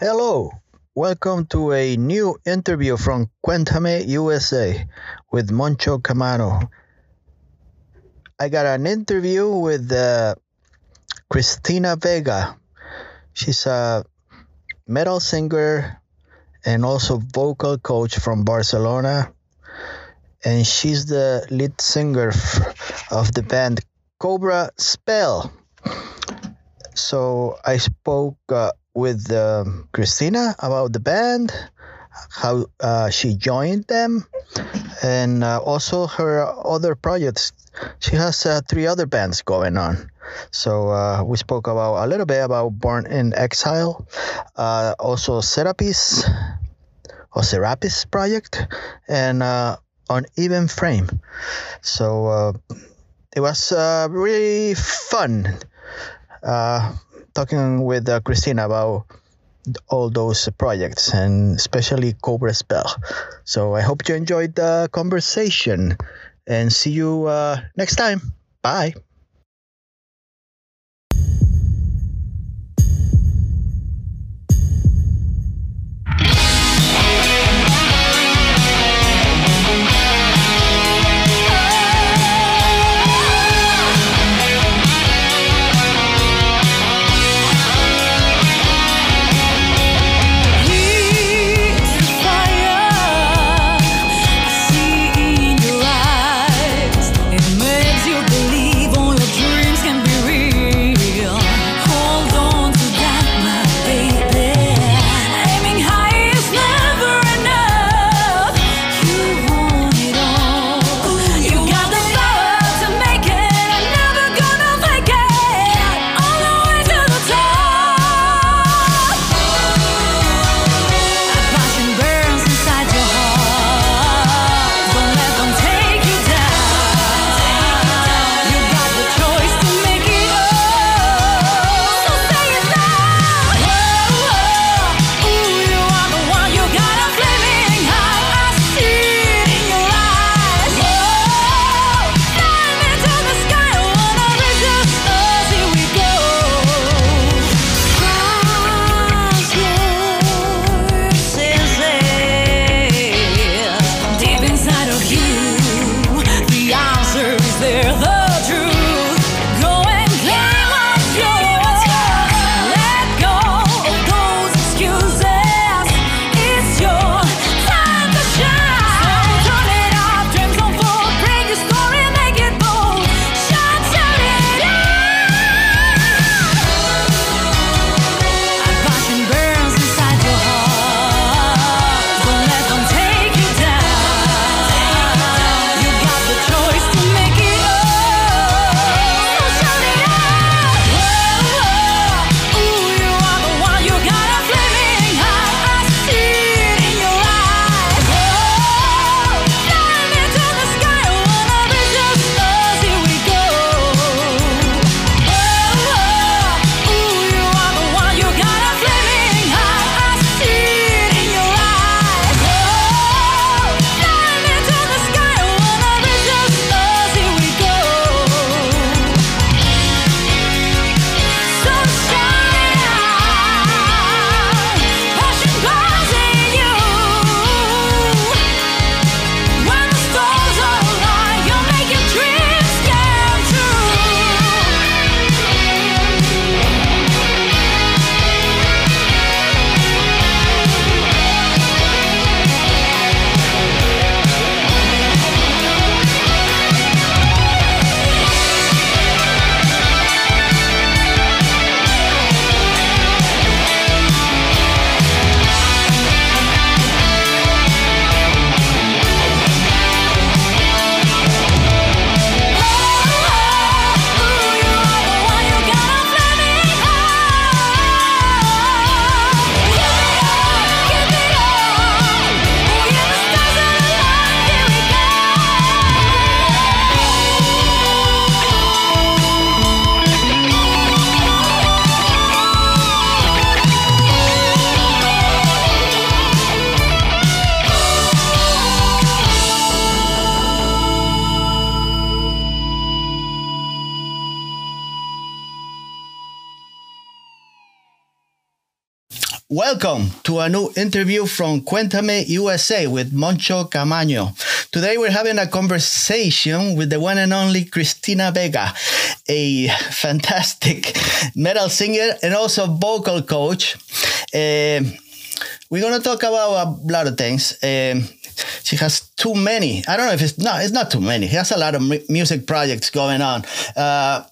Hello, welcome to a new interview from Cuéntame USA with Moncho Camaño. I got an interview with uh, Cristina Vega. She's a metal singer and also vocal coach from Barcelona. And she's the lead singer of the band Cobra Spell. So I spoke uh, with um Christina about the band, how uh, she joined them, and uh, also her other projects. She has uh, three other bands going on. So uh, we spoke about a little bit about Born in Exile, uh, also Serapis or Serapis project, and uh, on Even Frame. So it was really fun talking with uh, Christina about all those projects and especially Cobra Spell. So I hope you enjoyed the conversation and see you uh, next time. Bye. Welcome to a new interview from Cuéntame USA with Moncho Camaño. Today we're having a conversation with the one and only Cristina Vega, a fantastic metal singer and also vocal coach. Uh, we're going to talk about a lot of things. Um, she has too many. I don't know if it's not. It's not too many. She has a lot of music projects going on. Uh,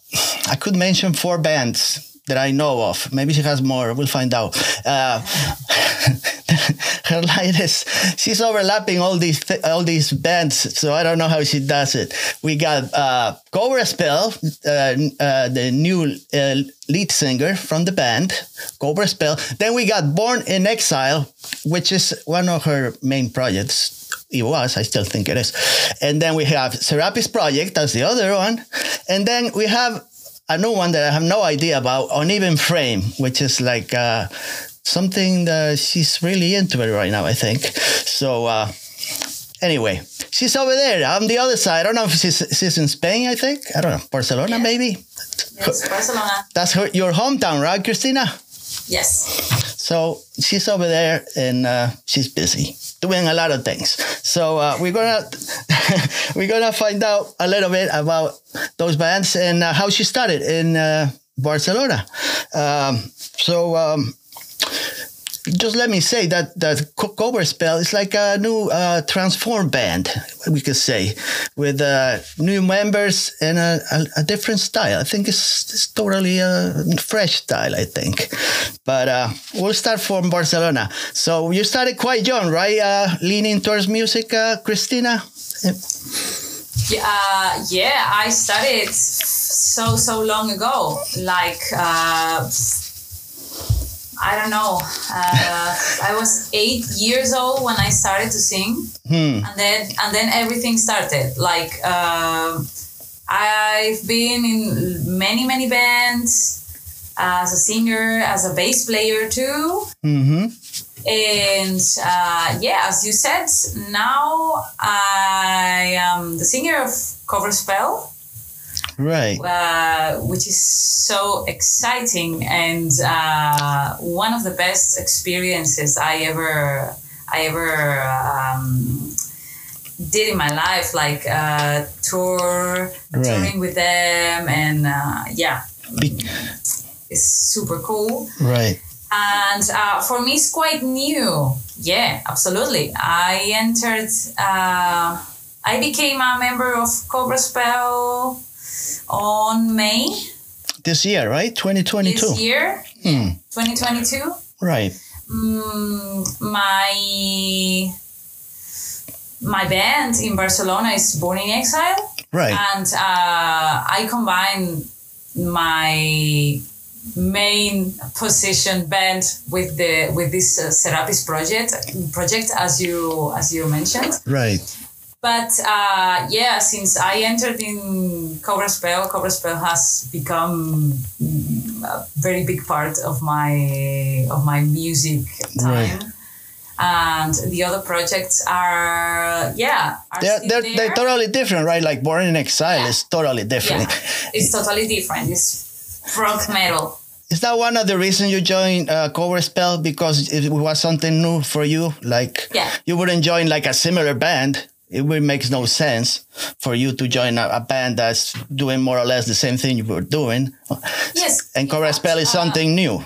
I could mention four bands that I know of. Maybe she has more. We'll find out. Uh, her is she's overlapping all these th- all these bands, so I don't know how she does it. We got uh, Cobra Spell, uh, uh, the new uh, lead singer from the band, Cobra Spell. Then we got Born in Exile, which is one of her main projects it was. I still think it is. And then we have Serapis Project. That's the other one. And then we have a new one that I have no idea about, Uneven Frame, which is like uh, something that she's really into it right now, I think. So, uh, anyway, she's over there on the other side. I don't know if she's, she's in Spain, I think. I don't know. Barcelona, yeah. maybe? Yes, Barcelona. That's her, your hometown, right, Cristina? Yes. So she's over there and uh, she's busy doing a lot of things. So uh, we're gonna we're gonna find out a little bit about those bands and uh, how she started in uh, Barcelona. Um, so um, just let me say that that Cobra Spell is like a new uh, transform band, we could say, with uh, new members and a, a, a, different style. I think it's, it's totally a fresh style. I think, but uh, we'll start from Barcelona. So you started quite young, right? Uh, leaning towards music, uh, Cristina. Yeah, uh, yeah, I started so so long ago, like I don't know. Uh, I was eight years old when I started to sing, hmm. and then and then everything started. Like uh, I've been in many many bands as a singer, as a bass player too. Mm-hmm. And uh, yeah, as you said, now I am the singer of Cobra Spell right. Uh, which is so exciting and uh, one of the best experiences i ever i ever um, did in my life like uh, tour right. touring with them and uh, yeah. Be- it's super cool. Right. And uh, for me it's quite new. Yeah absolutely. I entered uh, i became a member of cobra spell on May. This year, right? 2022. This year, hmm. 2022. Right. Mm, my my band in Barcelona is Born in Exile. Right. And uh, I combine my main position band with the with this uh, Serapis project project as you as you mentioned. Right. But uh, yeah, since I entered in Cobra Spell, Cobra Spell has become a very big part of my of my music time. Right. And the other projects are, yeah, are they're, they're, they're, totally different, right? Like Born in Exile yeah. is totally different. Yeah. It's totally different. It's rock metal. Is that one of the reasons you joined uh, Cobra Spell because it was something new for you? Like, yeah. you wouldn't join like a similar band it really makes no sense for you to join a, a, band that's doing more or less the same thing you were doing. Yes. And Cobra Spell is uh, something new.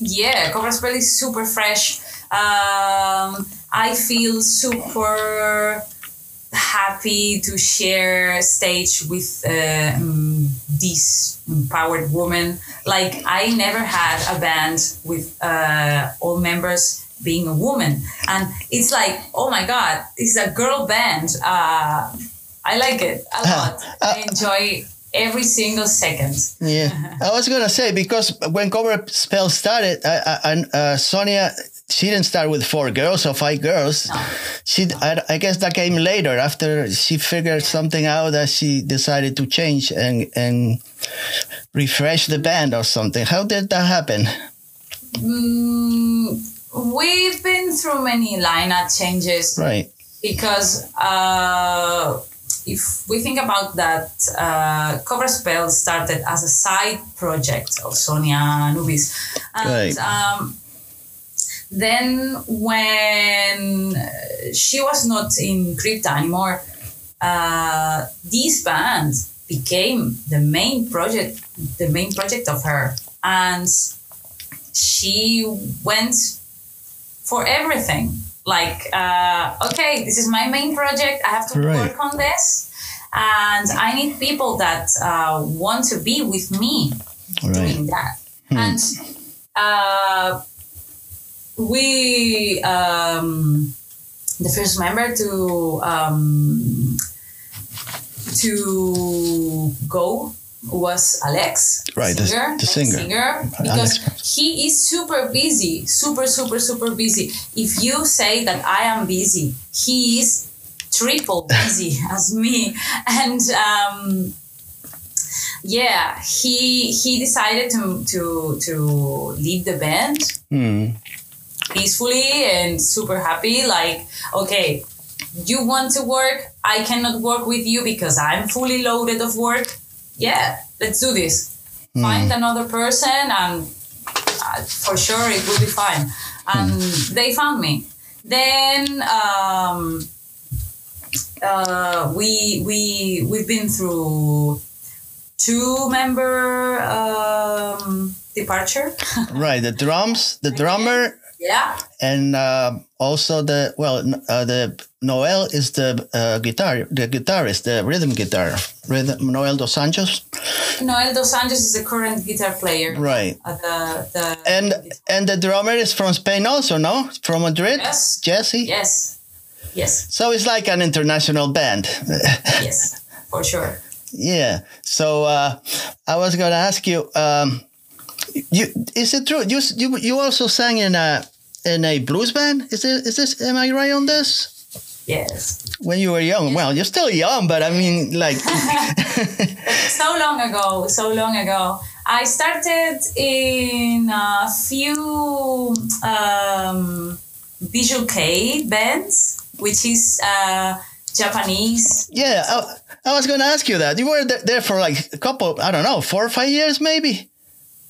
Yeah, Cobra Spell is super fresh. Um, I feel super happy to share stage with uh, um, this empowered woman. Like I never had a band with uh, all members being a woman. And it's like, oh my God, this is a girl band. Uh, I like it a lot. Uh, I enjoy every single second. Yeah, I was gonna say because when Cobra Spell started, and uh, Sonia, she didn't start with four girls or five girls. No. She, I, I, guess that came later after she figured something out that she decided to change and and refresh the band or something. How did that happen? Mm, We've been through many lineup changes. Right. Because uh, if we think about that, uh, Cobra Spell started as a side project of Sonia Anubis. And right. um, then when she was not in crypta anymore uh, this band became the main project the main project of her and she went for everything. Like uh, okay this is my main project. I have to Right. work on this. And i need people that uh, want to be with me Right. doing that. And uh, we um, the first member to um, to go was Alex, Right, the- singer, the singer. singer, because Alex. he is super busy, super, super, super busy. If you say that I am busy, he is triple busy as me, and um, yeah, he he decided to to to leave the band Hmm. peacefully and super happy. Like, okay, you want to work, I cannot work with you because I'm fully loaded of work. Yeah, let's do this. Find another person, and uh, for sure it will be fine. And they found me. Then um, uh, we we we've been through two member um, departure. Right. The drums, the drummer, yeah. and uh, also the well, uh, the Noel is the uh, guitar, the guitarist, the rhythm guitar, rhythm, Noel dos Santos. Noel dos Anjos is the current guitar player. Right. At the, the And and the drummer is from Spain also, no? From Madrid. Yes. Jesse. yes, yes, So it's like an international band. yes, for sure. yeah. So uh, I was gonna ask you. Um, you is it true? You you you also sang in a in a blues band? Is it is this? Am I right on this? Yes, When you were young, well, you're still young, but I mean, like, so long ago, so long ago. I started in a few um, Visual Kei bands, which is uh, Japanese. yeah, I, I was gonna ask you that. You were th- there for like a couple, I don't know, four or five years, maybe.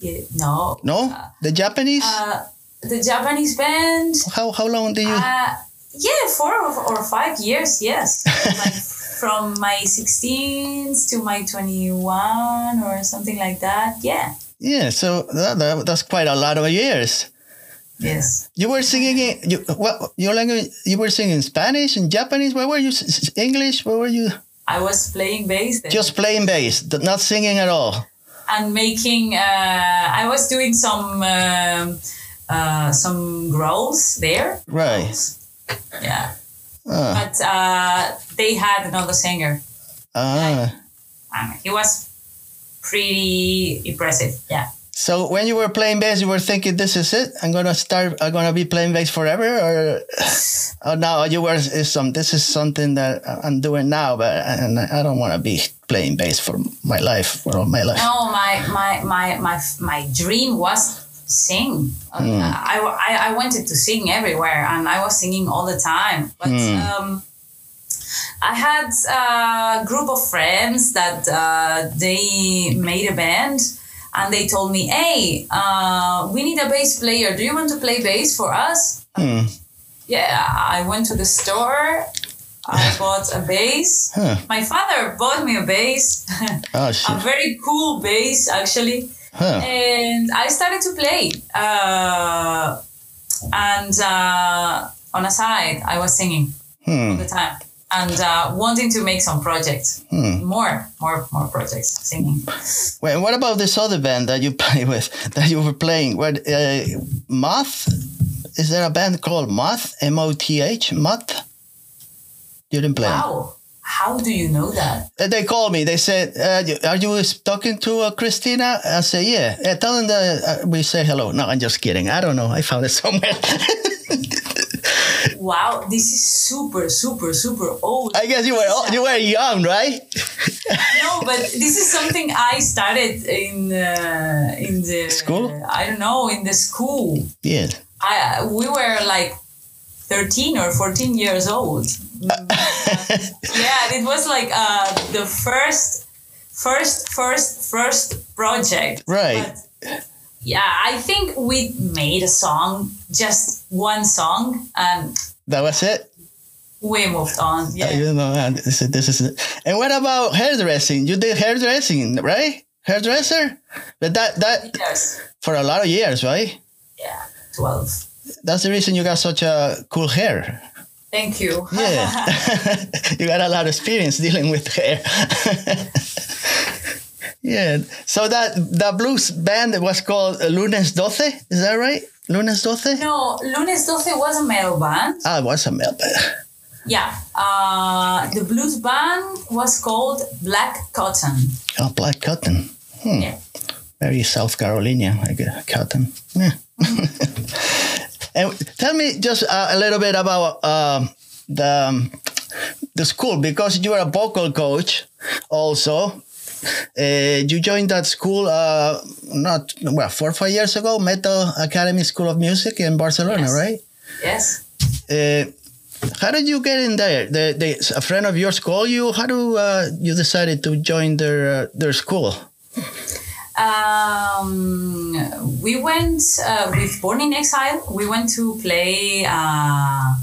Yeah, no, No, the Japanese. uh, the Japanese band. how how long do you? Uh, yeah, four or, five years, yes. like from my 16s to my 21 or something like that. Yeah. yeah, so that, that, that's quite a lot of years. Yes. You were singing in you what your language? You were singing Spanish and Japanese. Where were you? English? Where were you? I was playing bass then Just playing bass, not singing at all. and making. Uh, I was doing some um, uh, some growls there. Right. Yeah. Ah, But uh, they had another singer. ah. And he was pretty impressive. Yeah. So when you were playing bass, you were thinking, "This is it. I'm gonna start. I'm gonna be playing bass forever." Or, or now you were is some. This is something that I'm doing now, but and I don't want to be playing bass for my life for all my life. No, my my my my my dream was sing. Uh, I, I I wanted to sing everywhere, and I was singing all the time. But um, I had a group of friends that uh, they made a band. And they told me, "Hey, uh, we need a bass player. Do you want to play bass for us?" Hmm. Yeah, I went to the store. I bought a bass. Huh. My father bought me a bass. Oh a very cool bass actually Huh. and i started to play uh, and uh, on a side i was singing all Hmm. the time and uh, wanting to make some projects Hmm. more more more projects singing Wait, what about this other band that you play with? That you were playing? What? Uh, Moth? Is there a band called Moth? M O T H? Moth? You didn't play. wow how do you know that Uh, They called me. They said, uh, "Are you talking to uh, Christina?" I say, "Yeah." Uh, tell them that uh, we say hello. No, I'm just kidding. I don't know. I found it somewhere. wow this is super super super old I guess you were oh, you were young, right? no but this is something i started in uh, in the School? i don't know in the school Yeah. I we were like 13 or 14 years old. Yeah, it was like uh, the first, first, first, first project. Right. But yeah, I think we made a song, just one song, and That was it. we moved on. Yeah. You know, and this is, this is it. And what about hairdressing? You did hairdressing, right? Hairdresser, but that that Yes. for a lot of years, right? Yeah. 12. That's the reason you got such a cool hair. Thank you. Yeah, you got a lot of experience dealing with hair. yeah. So that that blues band was called Lunes Doce. Is that right? Lunes Doce. no, Lunes 12 was a metal band. Ah, it was a male band. Yeah. Uh, the blues band was called Black Cotton. Oh, Black Cotton. Hmm. Yeah. Very South Carolina, like cotton. Yeah. And tell me just uh, a little bit about um, the um, the school because you are a vocal coach also. Uh, you joined that school uh, not well four or five years ago, Metal Academy School of Music in Barcelona, Yes. right? Yes. Uh, how did you get in there? The, the, a friend of yours called you. How do uh, you decided to join their uh, their school? Um, we went uh, with Born in Exile. We went to play uh,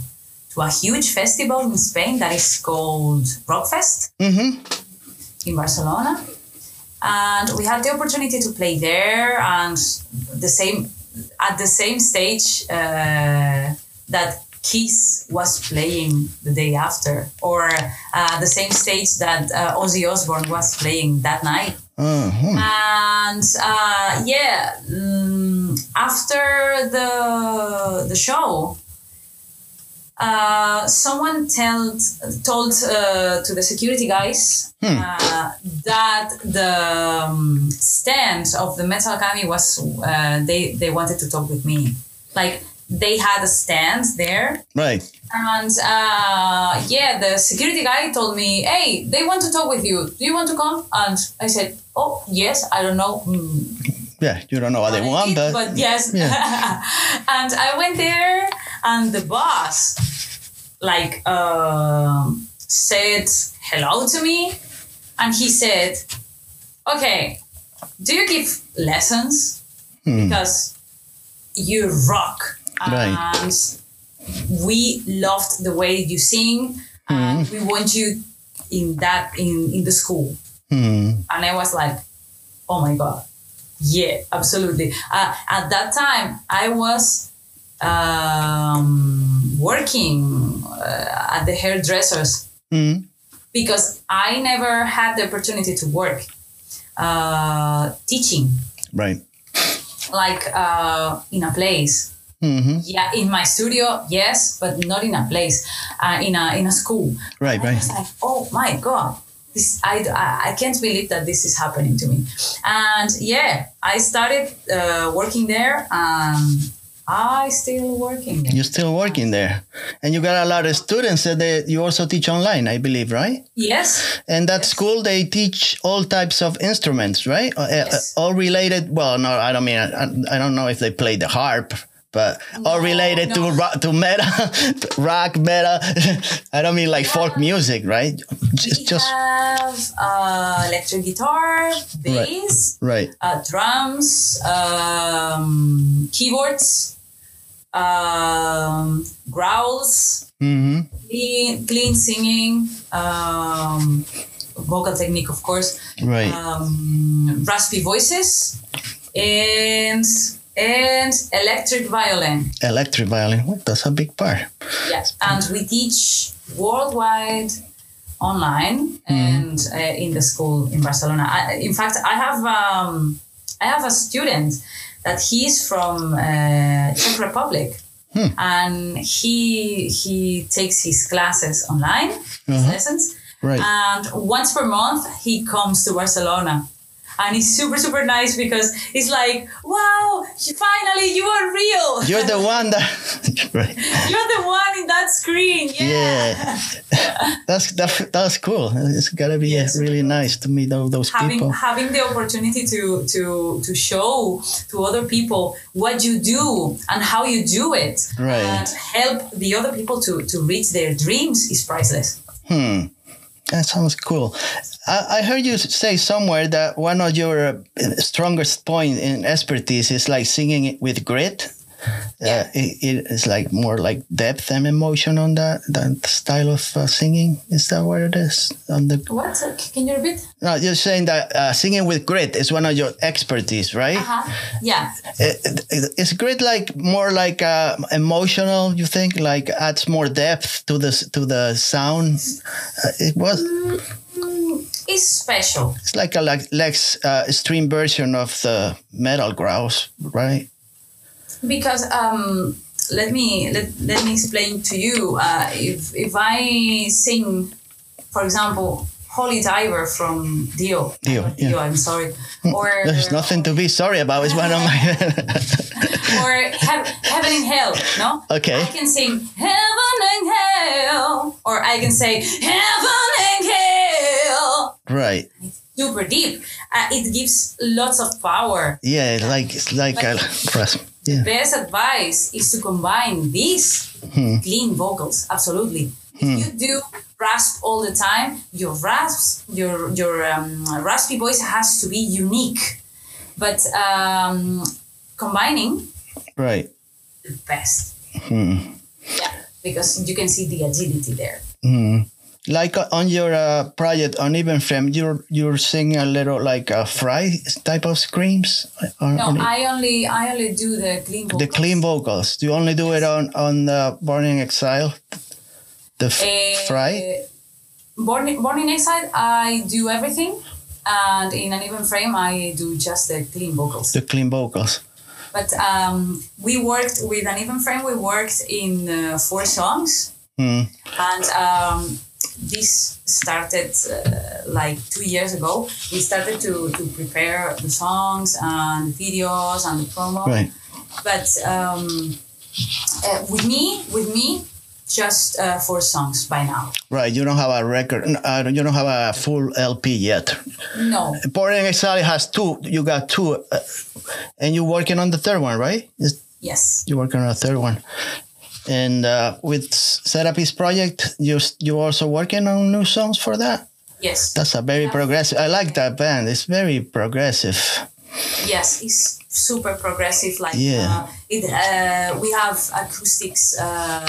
to a huge festival in Spain that is called Rockfest Mm-hmm. in Barcelona, and we had the opportunity to play there and the same at the same stage uh, that Kiss was playing the day after, or uh, the same stage that uh, Ozzy Osbourne was playing that night Uh-huh. and uh, yeah mm, after the the show uh, someone told told uh, to the security guys uh, that the um, stand of the metal academy was uh, they they wanted to talk with me like they had a stand there Right. and uh, yeah, the security guy told me, "Hey, they want to talk with you. Do you want to come?" And I said, "Oh, yes. I don't know mm, Yeah, you don't know what they what I want, did, but, but yes." and I went there, and the boss, like, um, said hello to me, and he said, "Okay, do you give lessons? Because you rock." Right. And we loved the way you sing and we want you in that in in the school Hmm. and i was like oh my god. Yeah absolutely. Uh, at that time i was um, working uh, at the hairdressers. Hmm. because i never had the opportunity to work uh, teaching. Right. like uh, in a place. Hmm yeah in my studio yes but not in a place. Uh, in a in a school. Right, right. was like oh my god this I, I, can't believe that this is happening to me and yeah i started uh, working there and i still working there. You're still working there, and you got a lot of students that they, you also teach online, I believe, right? yes And that school they teach all types of instruments, right? Uh, uh, Yes. all related. Well, no, I don't mean. I, I don't know if they play the harp, but No, related no. to rock, to metal, rock metal. I don't mean like folk music, right? Just, we just have uh, electric guitar bass right. uh, drums, um, keyboards, um, growls, hmm clean, clean singing, um, vocal technique, of course, Right. um, raspy voices, and and electric violin. Electric violin. Well, that's a big part. Yes, and we teach worldwide online and uh, in the school in Barcelona. I, in fact, I have um, I have a student that he's from uh, Czech Republic, and he he takes his classes online, his Uh-huh. lessons, Right. and once per month he comes to Barcelona. And it's super, super nice because it's like, wow, finally you are real. You're the one that. right. You're the one in that screen. Yeah. Yeah. That's that, that's cool. It's gotta be uh, Yes. really nice to meet all those Having people. having the opportunity to to to show to other people what you do and how you do it Right. and help the other people to to reach their dreams is priceless. Hmm. That sounds cool. I, I heard you say somewhere that one of your uh, strongest point in expertise is like singing with grit. Yeah. Uh, it, it is like more like depth and emotion on that that style of uh, singing. Is that what it is? On the What? Uh, Can you repeat? no, you're saying that uh, singing with grit is one of your expertise, right? Uh-huh. Yeah. It- it- Is grit like more like uh, emotional? You think like adds more depth to the to the sound? Uh, it was. It's special. It's like a like less uh, extreme version of the metal growls, right? Because um, let me let, let me explain to you uh, if if I sing for example Holy Diver from Dio Dio, yeah. I'm sorry or There's nothing to be sorry about. It's one of my. or heav- Heaven and Hell no Okay. I can sing Heaven and Hell or I can say Heaven and Hell right. super deep uh, it gives lots of power Yeah, it's like it's like a Yeah. best advice is to combine these clean vocals absolutely. If you do rasp all the time your rasps your your um, raspy voice has to be unique. But um, combining Right. the best. Yeah because you can see the agility there Like uh, on your uh, project Uneven Frame, you're you're singing a little like a fry type of screams. On, no on i only i only do the clean vocals the clean vocals. Do you only do it on on the Born in Exile? The Eh, fry. born, born in exile i do everything and in Uneven Frame i do just the clean vocals The clean vocals. But um, we worked with Uneven Frame. We worked in uh, four songs, Hmm. and um, this started uh, like two years ago. We started to, to prepare the songs and the videos and the promo. Right. But um, uh, with me, with me, just uh, four songs by now. Right. You don't have a record. Uh, you don't have a full LP yet. No, Born in Exile has two. You got two, uh, and you're working on the third one, right? Is- yes, You're working on a third one. And uh, with Serapis project, you you also working on new songs for that. yes, That's a very progressive. I like that band. It's very progressive. yes. It's super progressive. Like Yeah. uh, it, uh, we have acoustics, uh,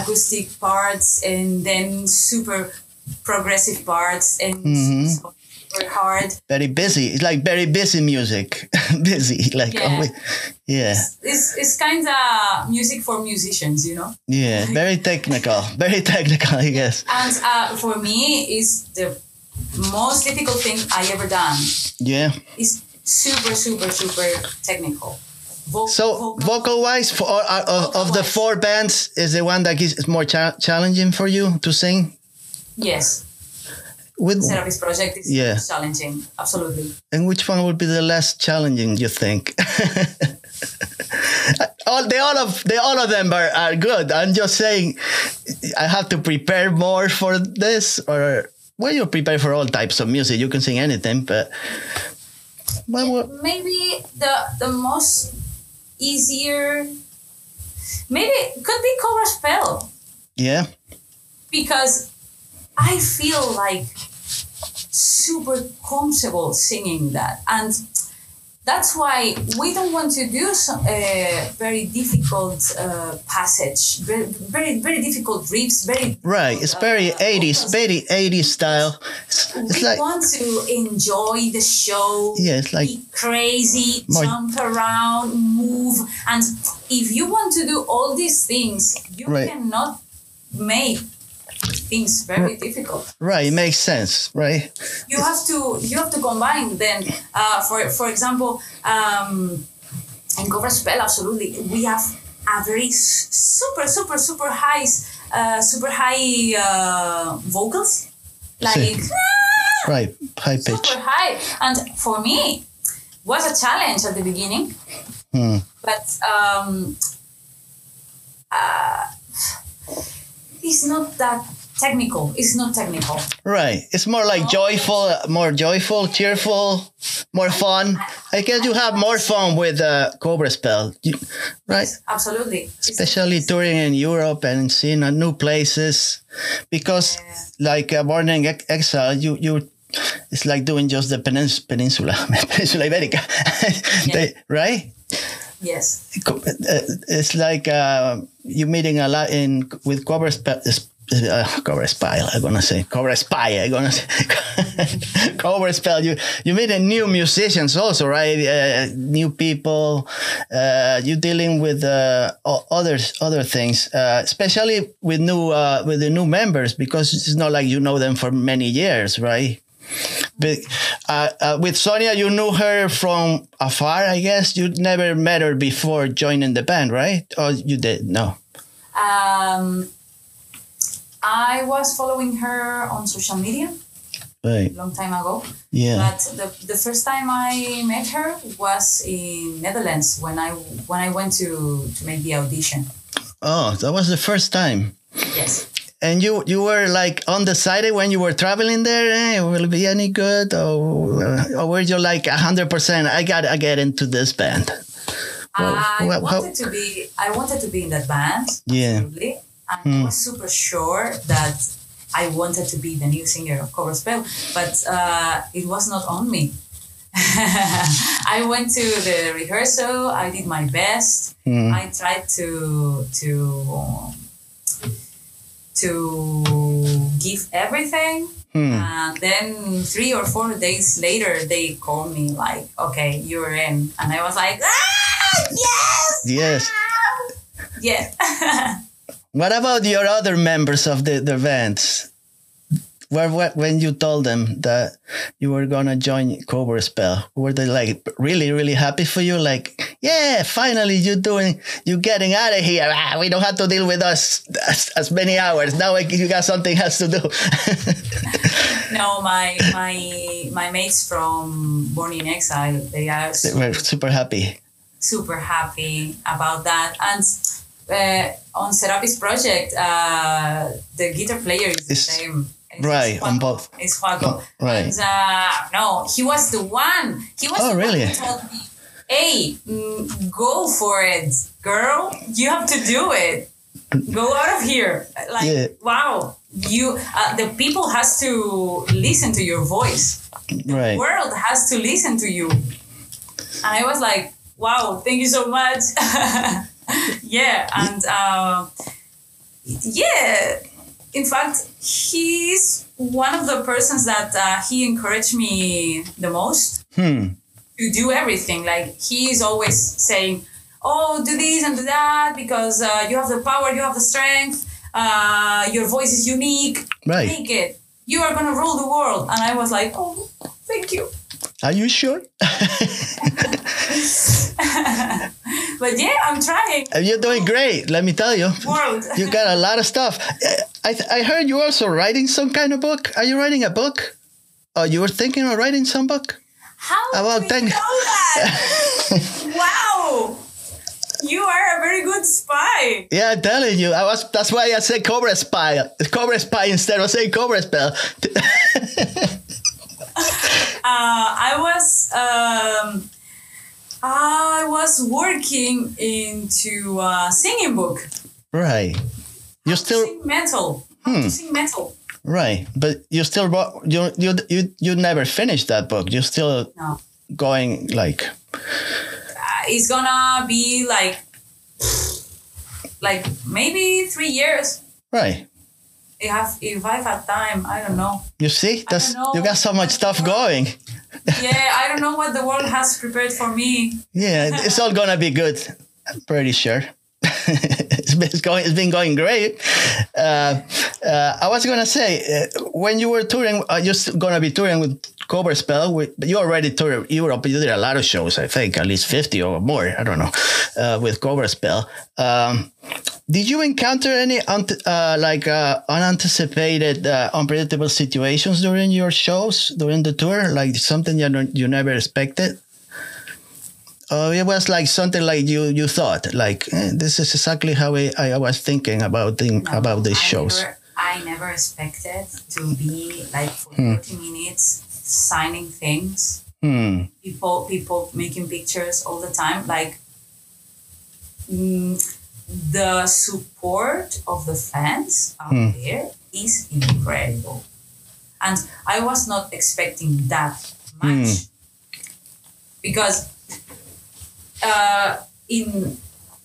acoustic parts, and then super progressive parts, and Mm-hmm. Super hard. Very busy. It's like very busy music. busy. Like Yeah. always- yeah, It's it's kind of music for musicians, you know. yeah. Very technical. Very technical, I guess. And uh, for me, is the most difficult thing I ever done. Yeah. It's super, super, super technical. Vo- So vocal wise, for uh, uh, of, of the four bands, is the one that is more cha- challenging for you to sing? yes, With Serapis project is Yeah. challenging. Absolutely. and which one would be the less challenging? You think? all they all of they all of them are, are good. I'm just saying, I have to prepare more for this, or well, you prepare for all types of music. You can sing anything, but well, Maybe the the most easier. Maybe it could be Cobra Spell yeah, because I feel like super comfortable singing that and that's why we don't want to do some uh, very difficult uh, passage very, very very difficult riffs very right. It's very uh, 80s, vocals. very 80s style. It's, it's we like want to enjoy the show Yeah, it's like- be crazy More- jump around move and if you want to do all these things you Right. cannot make things very difficult right. It makes sense, right? you have to you have to combine then uh, for for example um, in Cobra Spell absolutely we have a very super super super high uh, super high uh, vocals like Right, high pitch. super high and for me was a challenge at the beginning Hmm. but um, uh, it's not that technical. It's not technical. Right. It's more like joyful, more joyful, cheerful, more fun. I guess you have more fun with uh, Cobra Spell, you, right? Absolutely. Especially touring in Europe and seeing new places, because like uh, Born in Exile, you you. It's like doing just the penins- peninsula, peninsula ibérica, They- right? Yes. Uh, it's like uh, you meeting a lot in with Cobra Spell. Uh, Cobra Spy, I'm gonna say Cobra Spy. I'm gonna say Cobra Spell. You you meeting new musicians also, right? Uh, new people. Uh, you dealing with uh, others, other things, uh, especially with new uh, with the new members because it's not like you know them for many years, right? But uh, uh, with Sonia, you knew her from afar, I guess. You never met her before joining the band, right? Or you did? No. Um, I was following her on social media Right. a long time ago. Yeah. But the, the first time I met her was in Netherlands when I when I went to, to make the audition. Oh, that was the first time. Yes. And you you were like undecided when you were traveling there. Hey, will it be any good, or or were you like hundred percent? I got to get into this band. Well, I well, how- wanted to be I wanted to be in that band. Yeah. Absolutely. And I hmm. was super sure that I wanted to be the new singer of Cobra Spell, but uh, it was not on me. I went to the rehearsal. I did my best. Hmm. I tried to to to give everything. And then three or four days later, they called me like, "Okay, you're in," and I was like, "Ah, yes, Yes. yeah." What about your other members of the, the bands? Where, where, when you told them that you were gonna join Cobra Spell, were they like really, really happy for you? Like, yeah, finally you doing, you getting out of here. Ah, we don't have to deal with us as, as many hours. Now I- you got something else to do. No, my my my mates from Born in Exile, they are they were super happy. super happy about that. And uh, on Serapis project, uh, the guitar player is the same. It's right, on both. It's Juaco. Right. And, uh, no, he was the one. He was Oh, the really? one who told me, "Hey, mm, go for it, girl. You have to do it. Go out of here." Like, Yeah. wow, you. Uh, the people has to listen to your voice Right. world has to listen to you. And I was like, wow, thank you so much. yeah, and uh, yeah, in fact, he's one of the persons that uh, he encouraged me the most Hmm. to do everything. Like he's always saying, "Oh, do this and do that because uh, you have the power, you have the strength, uh, your voice is unique. Right. Make it. You are gonna rule the world." And I was like, "Oh, thank you." Are you sure? But yeah, I'm trying. You're doing great. Let me tell you. World. You got a lot of stuff. I, I heard you also writing some kind of book. Are you writing a book? Oh, you were thinking of writing some book? How About do you thank- know that? wow, you are a very good spy. Yeah, I'm telling you. I was. That's why I said Cobra Spy. Cobra Spy instead of saying Cobra Spell. Uh, I was I was working into a singing book. right. You're still sing metal. How to sing metal? right, but you still you you you you never finished that book. You're still No, going like uh, it's gonna be like like maybe three years. right. If have if I've had time, I don't know. You see, that's you got so much stuff going. Yeah, I don't know what the world has prepared for me. Yeah, it's all gonna be good. I'm pretty sure. it's going. It's been going great. Uh, uh, I was gonna say uh, when you were touring, uh, you're gonna be touring with Cobra Spell. But you already toured Europe. You did a lot of shows. I think at least fifty or more. I don't know. Uh, with Cobra Spell. Um, did you encounter any uh, like uh, unanticipated, uh, unpredictable situations during your shows during the tour? Like something you you never expected? Oh, it was like something like you you thought like eh, this is exactly how I, I was thinking about the, about these I shows. Never, I never expected to be like for 30 minutes signing things. Hmm. People, people making pictures all the time. Like mm, the support of the fans out Hmm. there is incredible, and I was not expecting that much because uh, in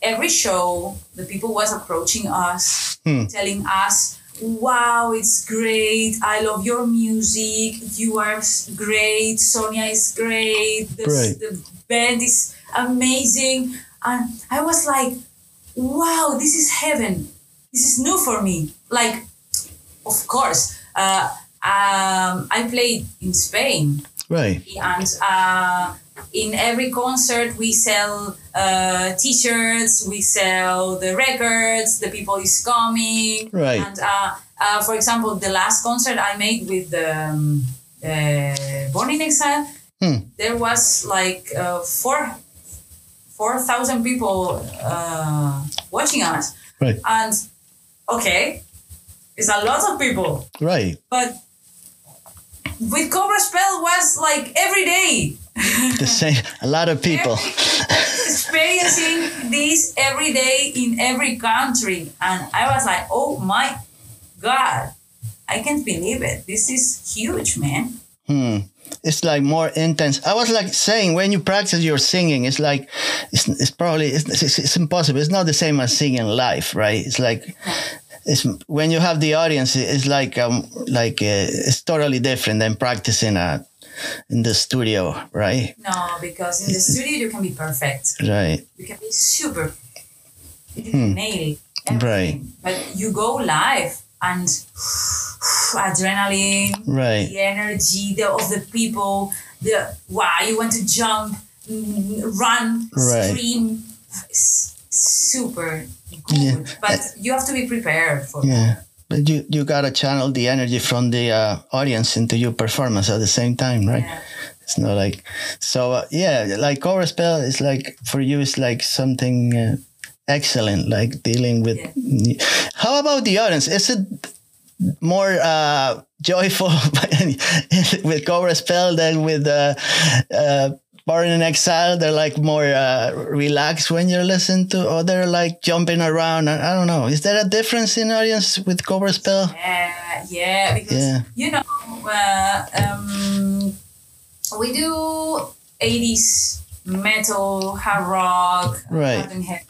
every show the people was approaching us Hmm. telling us wow it's great. I love your music. You are great. Sonia is great. The, Right. the band is amazing. And i was like wow this is heaven. This is new for me. Like of course uh, um, i played in spain. Right. and uh, in every concert we sell uh, t-shirts we sell the records the people is coming Right. and uh, uh, for example the last concert i made with the um, uh, born in exile Hmm. there was like uh, four four thousand people uh, watching us Right. and okay it's a lot of people Right. but with Cobra Spell was like every day The same. A lot of people. experiencing this every day in every country, and I was like, oh my god, I can't believe it. This is huge, man. Hmm. It's like more intense. I was like saying when you practice your singing, it's like it's, it's probably it's, it's, it's impossible. It's not the same as singing live, right? It's like it's when you have the audience. It's like um like uh, it's totally different than practicing at in the studio, right? No, because in the studio you can be perfect. Right. You can be super. You can nail everything. Right. But you go live and adrenaline, Right. the energy the, of the people, the wow, you want to jump, mm, run, Right. scream. It's super good. Yeah. But you have to be prepared for Yeah. But you you gotta channel the energy from the uh, audience into your performance at the same time, right? Yeah. It's not like so. Uh, yeah, like Cobra Spell is like for you. It's like something uh, excellent, like dealing with. How about the audience? Is it more uh, joyful with Cobra Spell than with uh, uh, Born in Exile? They're like more uh, relaxed when you're listening to, or they're like jumping around. I, I don't know. Is there a difference in audience with Cobra Spell? Yeah, yeah, because Yeah. you know, uh, um, we do 80s metal, hard rock, Right. heavy,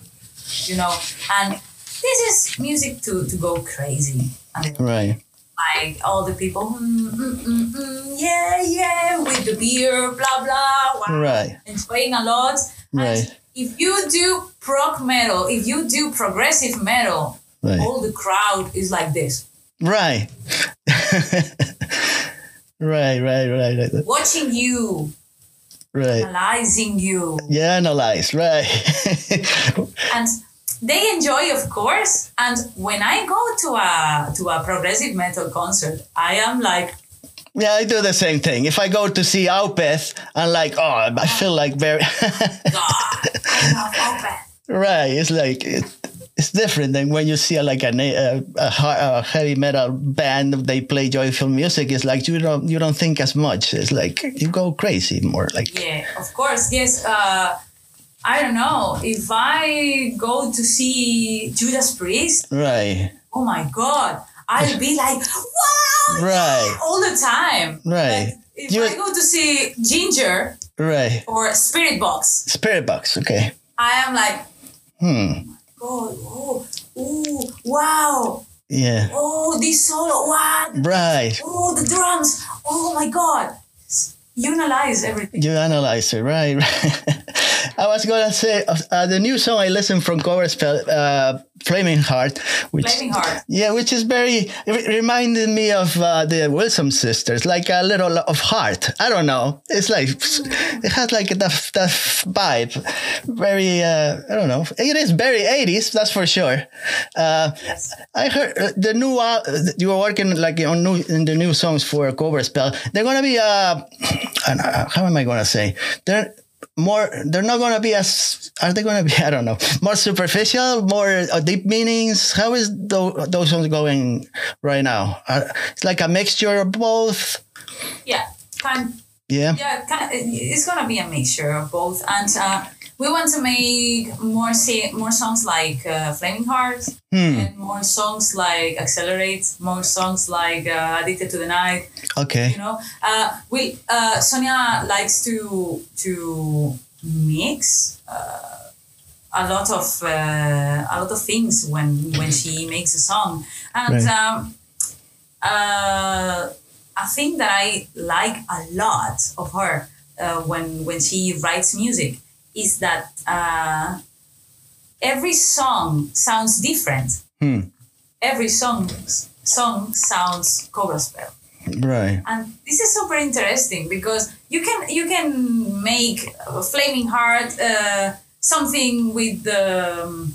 you know, and this is music to, to go crazy. And Right. Like all the people, mm, mm, mm, mm, yeah, yeah, with the beer, blah, blah, wow, Right. enjoying a lot. And Right. if you do prog metal, if you do progressive metal, Right. all the crowd is like this. Right. right, right, right, right, watching you, right. analyzing you, Yeah, analyze, right. and they enjoy, of course. And when I go to a to a progressive metal concert, I am like, yeah, I do the same thing. If I go to see Opeth, I'm like, oh, I feel like very God, I love Opeth. right. It's like it, it's different than when you see like a, a, a, a heavy metal band. They play joyful music. It's like you don't you don't think as much. It's like you go crazy more. Like Yeah, of course, yes. Uh, I don't know if I go to see Judas Priest. right, Oh my God, I'll be like, wow, Right. all the time. Right. But if You- I go to see Gojira right. or Spiritbox, Spirit box. Okay. I am like, Hmm. God, oh, ooh, wow, Yeah. oh, this solo, wow, Right. oh, the drums, oh my God. You analyze everything. You analyze it, right? I was gonna say uh, the new song I listened from Cobra Spell, uh, "Flaming Heart," which Flaming Heart. yeah, which is very reminded me of uh, the Wilson sisters, like a little of Heart. I don't know. It's like it has like that that vibe. Very uh, I don't know. It is very eighties, that's for sure. Uh, Yes. I heard uh, the new uh, you were working like on new in the new songs for Cobra Spell. They're gonna be uh, how am I gonna say? They're more they're not going to be as are they going to be i don't know more superficial more uh, deep meanings? How is tho- those songs going right now? Uh, it's like a mixture of both? Yeah, kind yeah. yeah, kind it's gonna be a mixture of both, and uh, we want to make more say, more songs like uh, Flaming Heart, and more songs like Accelerate, more songs like uh, Addicted to the Night. okay You know, uh, we uh, Sonia likes to to mix. Uh, a lot of uh, a lot of things when when she makes a song, and Right. um, uh, a thing that I like a lot of her uh, when when she writes music is that uh, every song sounds different. Every song song sounds Cobra Spell right and this is super interesting because you can you can make flaming heart uh, something with the um,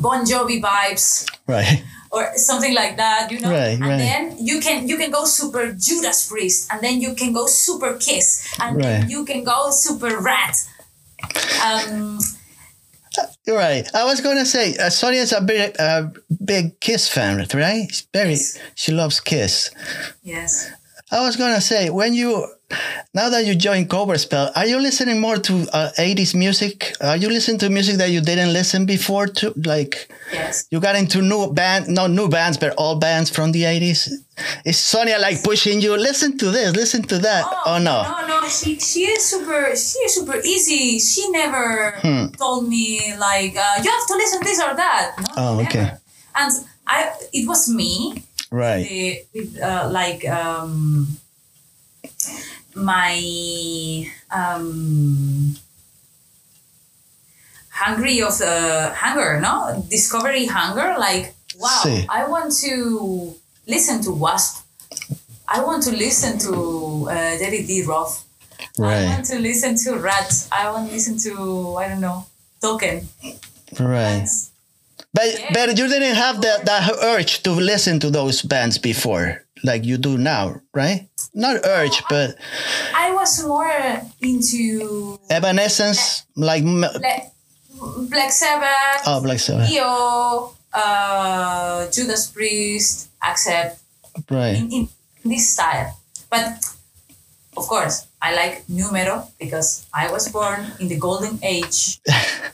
bon jovi vibes right or something like that you know Right, and right. then you can you can go super judas priest and then you can go super kiss and Right. then you can go super Ratt um, You're right. I was gonna say uh, Sonia's a big, uh, big Kiss fan, right? She's very, Yes. she loves Kiss. yes I was gonna say when you, now that you joined Cobra Spell, are you listening more to uh, '80s music? Are you listening to music that you didn't listen before? To like, yes you got into new band, not new bands, but all bands from the '80s. Is Sonia like pushing you? Listen to this, listen to that. Oh, no. no, no. She she is super. She is super easy. She never Hmm. told me like uh, you have to listen this or that. No, Oh, never. okay. And I, it was me. Right. The, with, uh, like um, my um, hungry of the hunger, no discovery hunger. Like wow, Sí. I want to listen to Wasp. I want to listen to uh, David Lee Roth. Right. I want to listen to Ratt. I want to listen to I don't know Dokken. Right. But but you didn't have that that urge to listen to those bands before, like you do now, right? Not urge, but I was more into Evanescence, like m- Black, Sabbath, oh, Black Sabbath, Dio, uh, Judas Priest, Accept right? in, in this style. But of course, I like new metal because I was born in the golden age.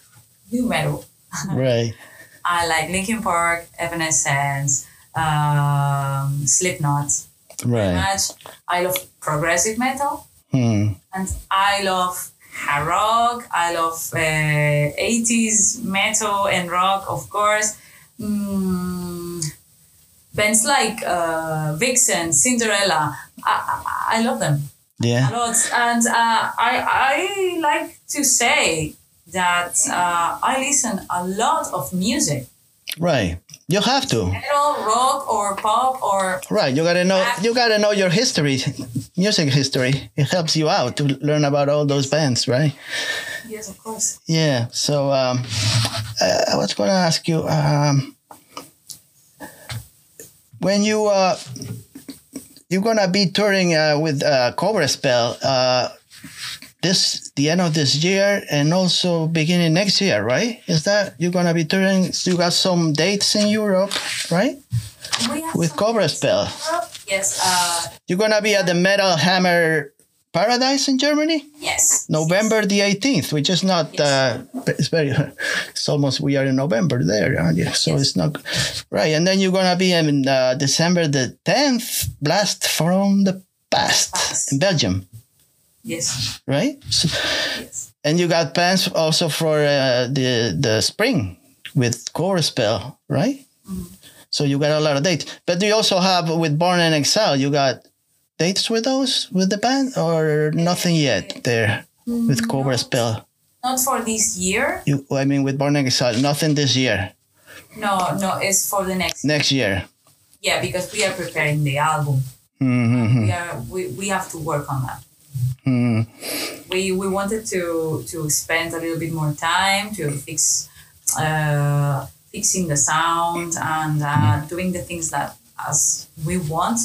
new metal. Right. I like Linkin Park, Evanescence, um, Slipknot. Right. Much. I love progressive metal. Hmm. and I love hard rock. I love uh, 80s metal and rock, of course. Mm, bands like uh, Vixen, Cinderella, I, I, I love them Yeah. a lot. And uh, I, I like to say that uh, I listen a lot of music. Right. You have to. Metal, rock, or pop, or Right. You gotta know. You gotta know your history, music history. It helps you out to learn about all those bands, right? yes, of course. Yeah. So um, I, I was gonna ask you um, when you uh, you're gonna be touring uh, with uh, Cobra Spell uh, this the end of this year and also beginning next year, right? Is that you're gonna be touring? You got some dates in Europe, right? With Cobra Spell. Yes, uh, You're gonna be at the Metal Hammer Paradise in Germany. yes. November the 18th, which is not, uh, it's very, it's almost, we are in November there, aren't you? So Yes. it's not, right. And then you're going to be in uh, December the 10th, Blast from the Past Past. in Belgium, Yes, right? Yes. and you got plans also for uh, the, the spring with Cobra Spell, right? So you got a lot of dates. But you also have with Born in Exile, you got dates with those, with the band, or nothing yet there with Cobra Spell? Not for this year. You, I mean, with Born in Exile, nothing this year. No, no, it's for the next. Next year. Yeah, because we are preparing the album. Mm-hmm. We are we, we have to work on that. Hmm. We we wanted to to spend a little bit more time to fix uh, fixing the sound and uh, doing the things that as we want.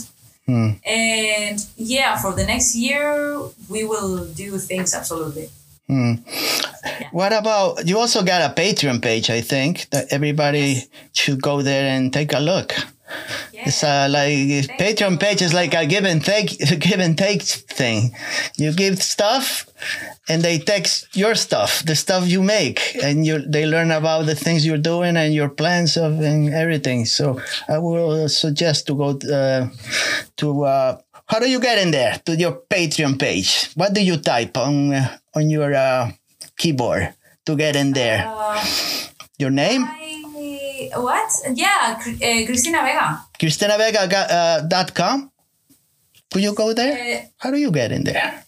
Hmm. And yeah, for the next year we will do things absolutely. What about you? Also got a Patreon page, I think that everybody should go there and take a look. Yeah. It's uh, like Patreon page is like a give and take, give and take thing. You give stuff, and they text your stuff, the stuff you make, and you they learn about the things you're doing and your plans of and everything. So I will suggest to go uh, to. Uh, how do you get in there to your Patreon page? What do you type on on your uh, keyboard to get in there? Uh, Your name? I, what? Yeah, uh, Cristina Vega. ChristinaVega.com. Could you go there? Uh, How do you get in there?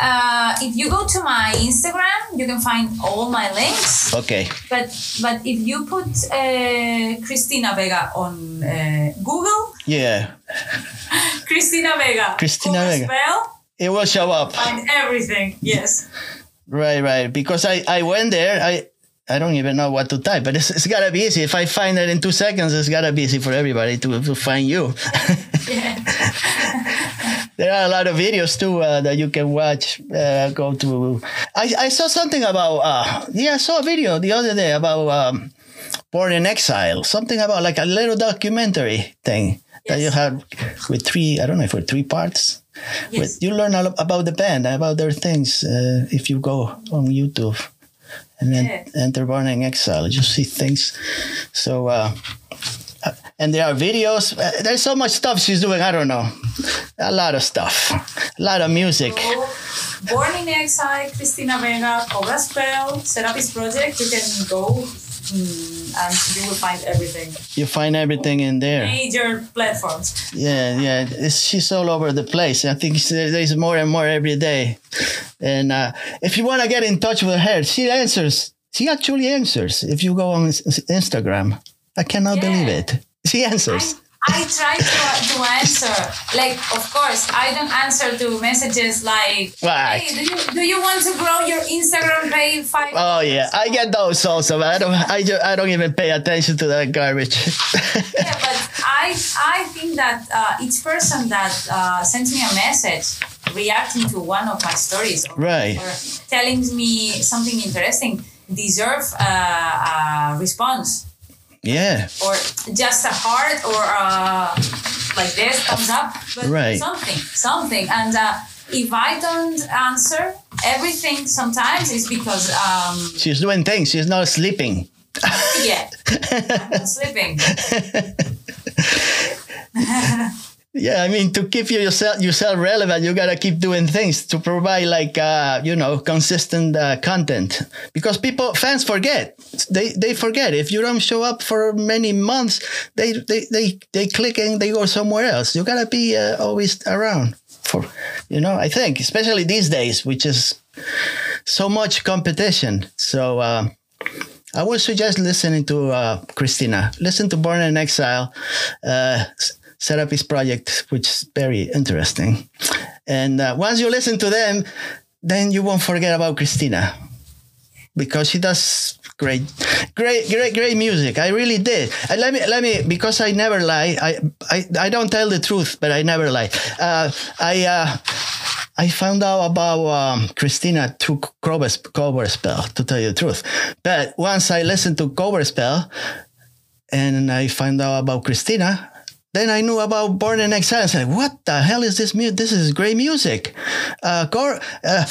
uh, if you go to my Instagram, you can find all my links. Okay. But but if you put uh, Cristina Vega on uh, Google, Yeah. Cristina Vega, Cristina full Vega. spell, It will show up. find everything. Yes. Right, right. Because I, I went there. I I don't even know what to type, but it's, it's gotta be easy. If I find it in two seconds, it's gotta be easy for everybody to, to find you. There are a lot of videos too uh, that you can watch. Uh, go to. I, I saw something about. Uh, yeah, I saw a video the other day about um, Born in Exile. Something about like a little documentary thing that you Yes. had with three. I don't know if for three parts. Yes. But you learn a lot about the band, about their things. Uh, if you go on YouTube and then Yeah. enter Born in Exile, you see things. So. Uh, and there are videos. There's so much stuff she's doing. I don't know. A lot of stuff. A lot of music. So, Born in Exile, Cristina Vega, Cobra Spell, Serapis Project. You can go mm, and you will find everything. You find everything in there. Major platforms. Yeah, yeah. It's, she's all over the place. I think there's more and more every day. And uh, if you want to get in touch with her, she answers. She actually answers. If you go on Instagram, I cannot Yeah. believe it. She I, answers. I try to, to answer. Like, of course, I don't answer to messages like, Right. hey, do you, do you want to grow your Instagram page five? Oh yeah, I get those also. But I don't. I, ju- I don't even pay attention to that garbage. Yeah, but I I think that uh, each person that uh, sends me a message reacting to one of my stories or, Right. or telling me something interesting deserve a, a response yeah. or just a heart or uh, like this thumbs up, but Right. something, something. And uh, if I don't answer everything, sometimes is because um, She's doing things. She's not sleeping. yeah, I'm not sleeping. Yeah, I mean, to keep you yourself yourself relevant, you gotta keep doing things to provide like uh, you know consistent uh, content because people fans forget they they forget if you don't show up for many months they they they, they click and they go somewhere else. You gotta be uh, always around for you know. I think especially these days, which is so much competition. So. Uh, I would suggest listening to uh, Christina. Listen to Born in Exile, uh, Serapis Project, which is very interesting. And uh, once you listen to them, then you won't forget about Christina because she does great, great, great, great music. I really did. And let me, let me, because I never lie. I, I, I don't tell the truth, but I never lie. Uh, I, uh, I found out about um, Christina through cover, Cobra Spell, to tell you the truth. But once I listened to Cobra Spell and I found out about Christina, then I knew about Born in Exile. I said, "What the hell is this music? This is great music. Uh, Cor- uh,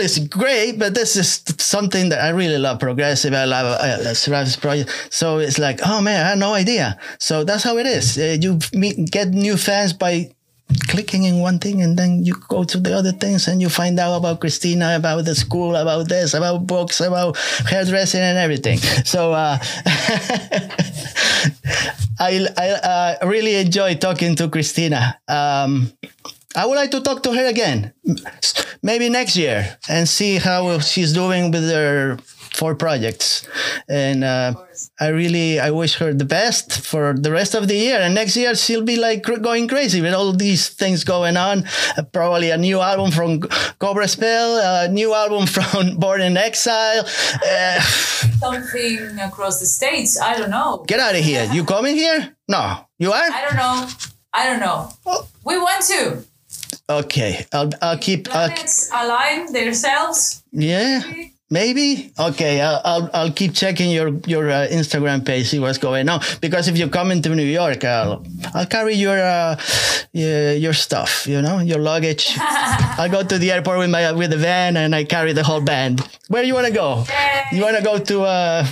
is great, but this is something that I really love. Progressive. I love uh, Serapis Project. So it's like, oh man, I had no idea. So that's how it is. Uh, you meet, get new fans by clicking in one thing and then you go to the other things and you find out about Christina, about the school, about this, about books, about hairdressing and everything. So uh, I, I uh, really enjoy talking to Christina. Um, I would like to talk to her again, maybe next year, and see how she's doing with her four projects. And uh, I really, I wish her the best for the rest of the year. And next year she'll be like going crazy with all these things going on. Uh, probably a new album from Cobra Spell, a new album from Born in Exile. Uh, Something across the states. I don't know. get out of here! You coming here? No, you are. I don't know. I don't know. We want to. Okay, I'll I'll keep. I'll, Planets align themselves. yeah, maybe. Maybe okay, I'll, I'll I'll keep checking your your uh, Instagram page, see what's going on. Because if you come into New York, I'll I'll carry your uh, your, your stuff. You know, your luggage. I go to the airport with my with the van, and I carry the whole band. Where do you want to go? You want to go to uh,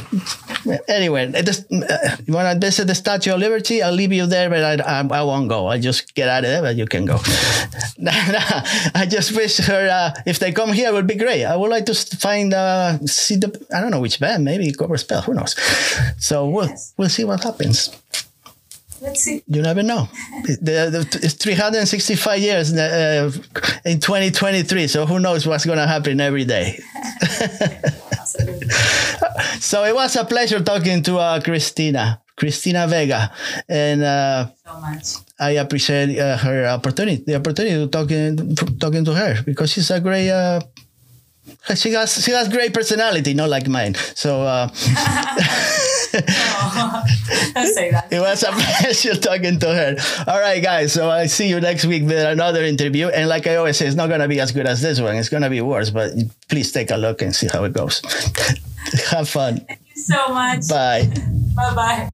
anywhere? This, uh, you want to visit the Statue of Liberty? I'll leave you there, but I, I, I won't go. I just get out of there, but you can go. I just wish her uh, if they come here, it would be great. I would like to find uh, see the I don't know which band, maybe Cobra Spell, who knows? So we'll Yes. we'll see what happens. Let's see. You never know. The, the, it's 365 years uh, in 2023, so who knows what's going to happen every day. So it was a pleasure talking to uh, Christina, Christina Vega, and uh, so much. I appreciate uh, her opportunity, the opportunity to talking talking to her because she's a great. Uh, she has she has great personality, not like mine. So uh, Don't say that. it was a pleasure talking to her. All right, guys. So I see you next week with another interview. And like I always say, it's not gonna be as good as this one. It's gonna be worse. But please take a look and see how it goes. Have fun. Thank you so much. Bye. Bye bye.